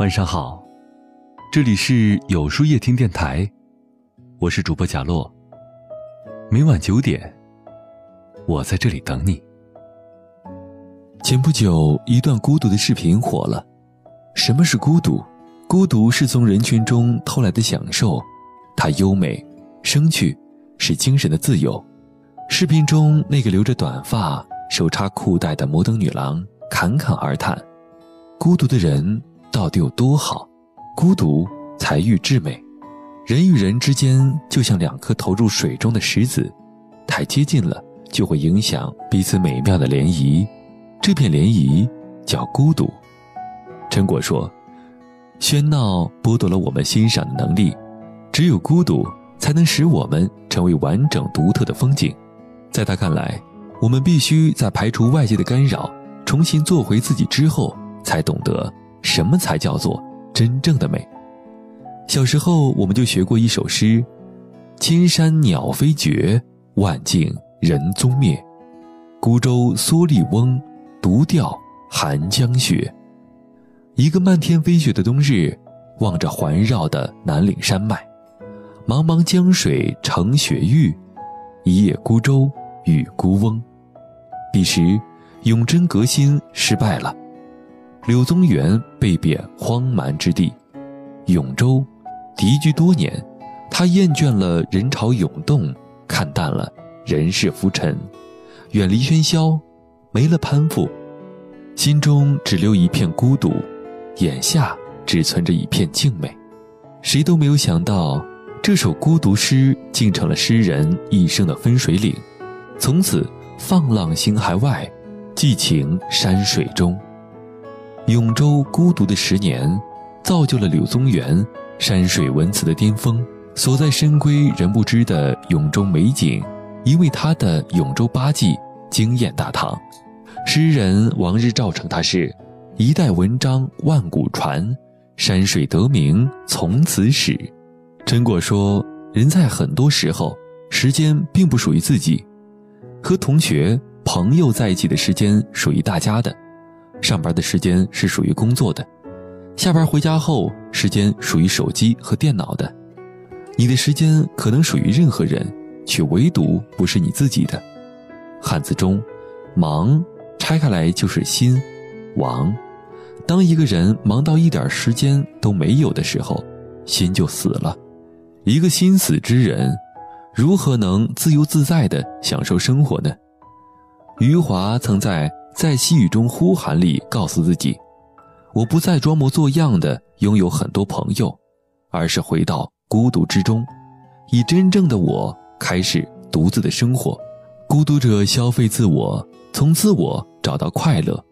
晚上好，这里是有书夜听电台，我是主播贾洛。每晚九点，我在这里等你。前不久，一段孤独的视频火了。什么是孤独？孤独是从人群中偷来的享受，它优美、生趣，是精神的自由。视频中那个留着短发、手插裤带的摩登女郎侃侃而谈：孤独的人。到底有多好？孤独才愈至美。人与人之间就像两颗投入水中的石子，太接近了就会影响彼此美妙的涟漪。这片涟漪叫孤独。陈果说：“喧闹剥夺了我们欣赏的能力，只有孤独才能使我们成为完整独特的风景。”在他看来，我们必须在排除外界的干扰，重新做回自己之后，才懂得。什么才叫做真正的美？小时候我们就学过一首诗：“千山鸟飞绝，万径人踪灭。孤舟蓑笠翁，独钓寒江雪。”一个漫天飞雪的冬日，望着环绕的南岭山脉，茫茫江水成雪域，一叶孤舟与孤翁。彼时，永贞革新失败了。柳宗元被贬荒蛮之地，永州，敌居多年，他厌倦了人潮涌动，看淡了人世浮沉，远离喧嚣，没了攀附，心中只留一片孤独，眼下只存着一片静美。谁都没有想到，这首孤独诗竟成了诗人一生的分水岭，从此放浪形骸外，寄情山水中。永州孤独的十年，造就了柳宗元山水文辞的巅峰。所在深闺人不知的永州美景，因为他的《永州八记》惊艳大唐。诗人王日照称他是“一代文章万古传，山水得名从此始”。陈果说：“人在很多时候，时间并不属于自己，和同学、朋友在一起的时间属于大家的。”上班的时间是属于工作的，下班回家后时间属于手机和电脑的。你的时间可能属于任何人，却唯独不是你自己的。汉字中，忙拆开来就是心，亡。当一个人忙到一点时间都没有的时候，心就死了。一个心死之人，如何能自由自在地享受生活呢？余华曾在。在细雨中呼喊里，告诉自己：“我不再装模作样的拥有很多朋友，而是回到孤独之中，以真正的我开始独自的生活。孤独者消费自我，从自我找到快乐，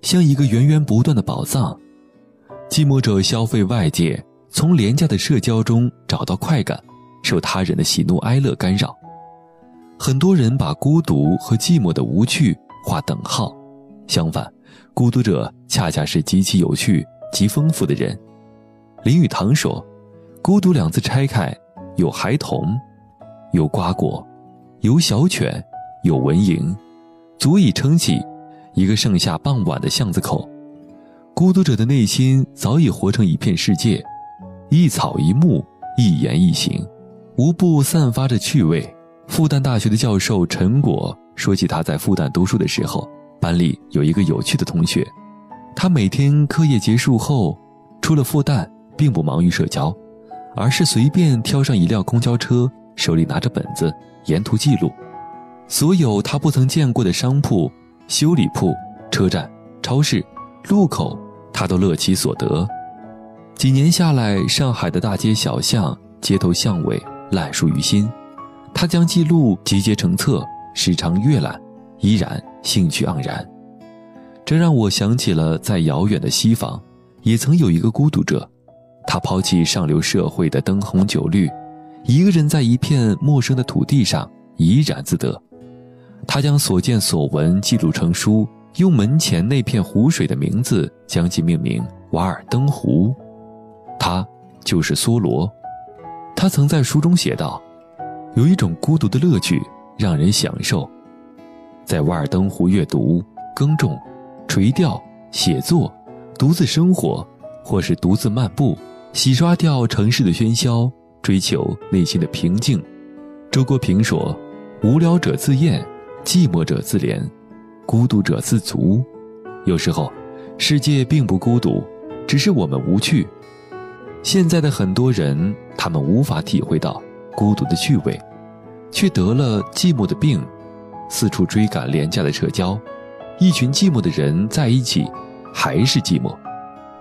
像一个源源不断的宝藏；寂寞者消费外界，从廉价的社交中找到快感，受他人的喜怒哀乐干扰。很多人把孤独和寂寞的无趣。”划等号，相反，孤独者恰恰是极其有趣、极丰富的人。林语堂说：“孤独两字拆开，有孩童，有瓜果，有小犬，有蚊蝇，足以撑起一个盛夏傍晚的巷子口。孤独者的内心早已活成一片世界，一草一木，一言一行，无不散发着趣味。”复旦大学的教授陈果。说起他在复旦读书的时候，班里有一个有趣的同学，他每天课业结束后，出了复旦，并不忙于社交，而是随便挑上一辆公交车，手里拿着本子，沿途记录所有他不曾见过的商铺、修理铺、车站、超市、路口，他都乐其所得。几年下来，上海的大街小巷、街头巷尾烂熟于心，他将记录集结成册。时常阅览，依然兴趣盎然。这让我想起了在遥远的西方，也曾有一个孤独者，他抛弃上流社会的灯红酒绿，一个人在一片陌生的土地上怡然自得。他将所见所闻记录成书，用门前那片湖水的名字将其命名“瓦尔登湖”。他就是梭罗。他曾在书中写道：“有一种孤独的乐趣。”让人享受，在瓦尔登湖阅读、耕种、垂钓、写作、独自生活，或是独自漫步，洗刷掉城市的喧嚣，追求内心的平静。周国平说：“无聊者自厌，寂寞者自怜，孤独者自足。”有时候，世界并不孤独，只是我们无趣。现在的很多人，他们无法体会到孤独的趣味，却得了寂寞的病，四处追赶廉价的社交。一群寂寞的人在一起，还是寂寞。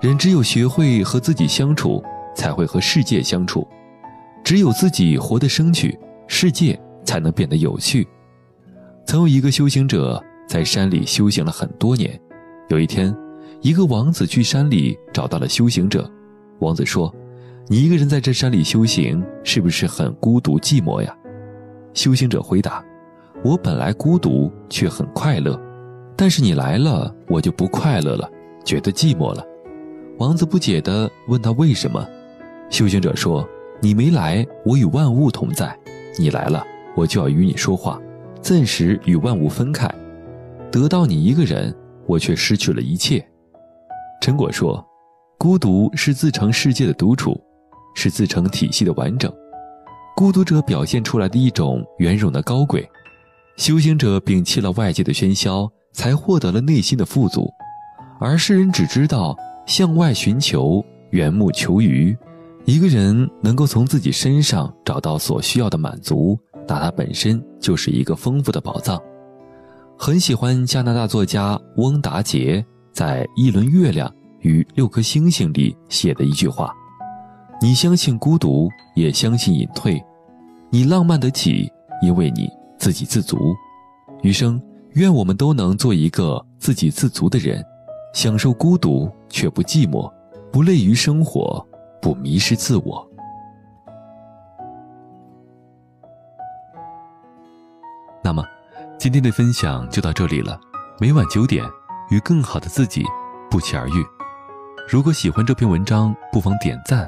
人只有学会和自己相处，才会和世界相处。只有自己活得生趣，世界才能变得有趣。曾有一个修行者在山里修行了很多年。有一天，一个王子去山里找到了修行者。王子说：“你一个人在这山里修行，是不是很孤独寂寞呀？”修行者回答：“我本来孤独，却很快乐。但是你来了，我就不快乐了，觉得寂寞了。”王子不解地问他为什么。修行者说：“你没来，我与万物同在；你来了，我就要与你说话，暂时与万物分开，得到你一个人。”我却失去了一切。陈果说：“孤独是自成世界的独处，是自成体系的完整。孤独者表现出来的一种圆融的高贵。修行者摒弃了外界的喧嚣，才获得了内心的富足。而世人只知道向外寻求，缘木求鱼。一个人能够从自己身上找到所需要的满足，那他本身就是一个丰富的宝藏。”很喜欢加拿大作家翁达杰在《一轮月亮与六颗星星》里写的一句话：“你相信孤独，也相信隐退；你浪漫得起，因为你自给自足。余生，愿我们都能做一个自给自足的人，享受孤独却不寂寞，不累于生活，不迷失自我。”那么。今天的分享就到这里了，每晚九点，与更好的自己不期而遇。如果喜欢这篇文章，不妨点赞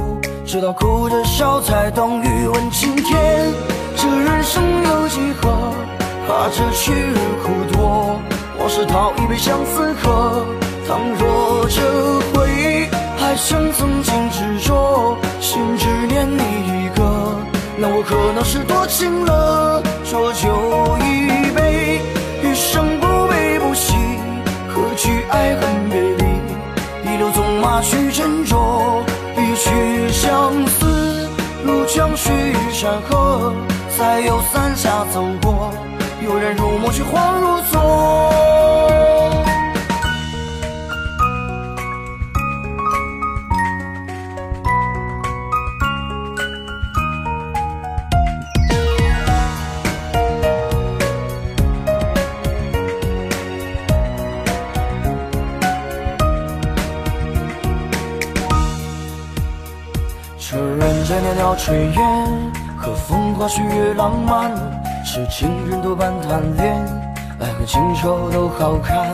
直到哭着笑才懂欲问青天。这人生有几何？怕这去日苦多，往事讨一杯相思喝。倘若这回忆还像曾经执着，心只念你一个，那我可能是多情了。浊酒一杯，余生。不悲不喜，何惧爱恨别离，一路纵马去斟酌，相思如江水与山河，再有伞下走过，有人入梦却恍如昨。袅袅炊烟和风花雪月浪漫，是情人多半贪恋，爱恨情仇都好看。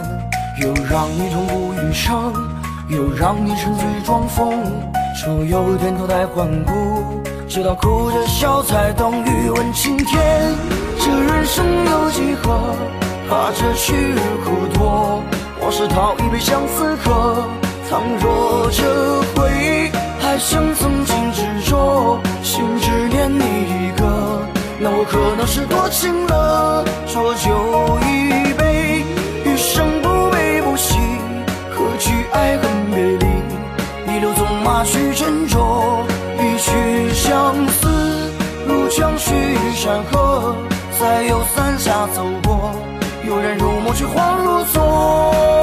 又让你痛不欲生，又让你沉醉装疯，说有天脱胎换骨，直到哭着笑才懂欲问青天。这人生有几何？怕这去日苦多，往事讨一杯相思喝。倘若这回忆还像曾经执着，心只念你一个，那我可能是多情了。浊酒一杯，余生不悲不喜，何惧爱恨别离？一路纵马去斟酌，一曲相思如江水与山河，再有三峡走过，有人入梦却恍如昨。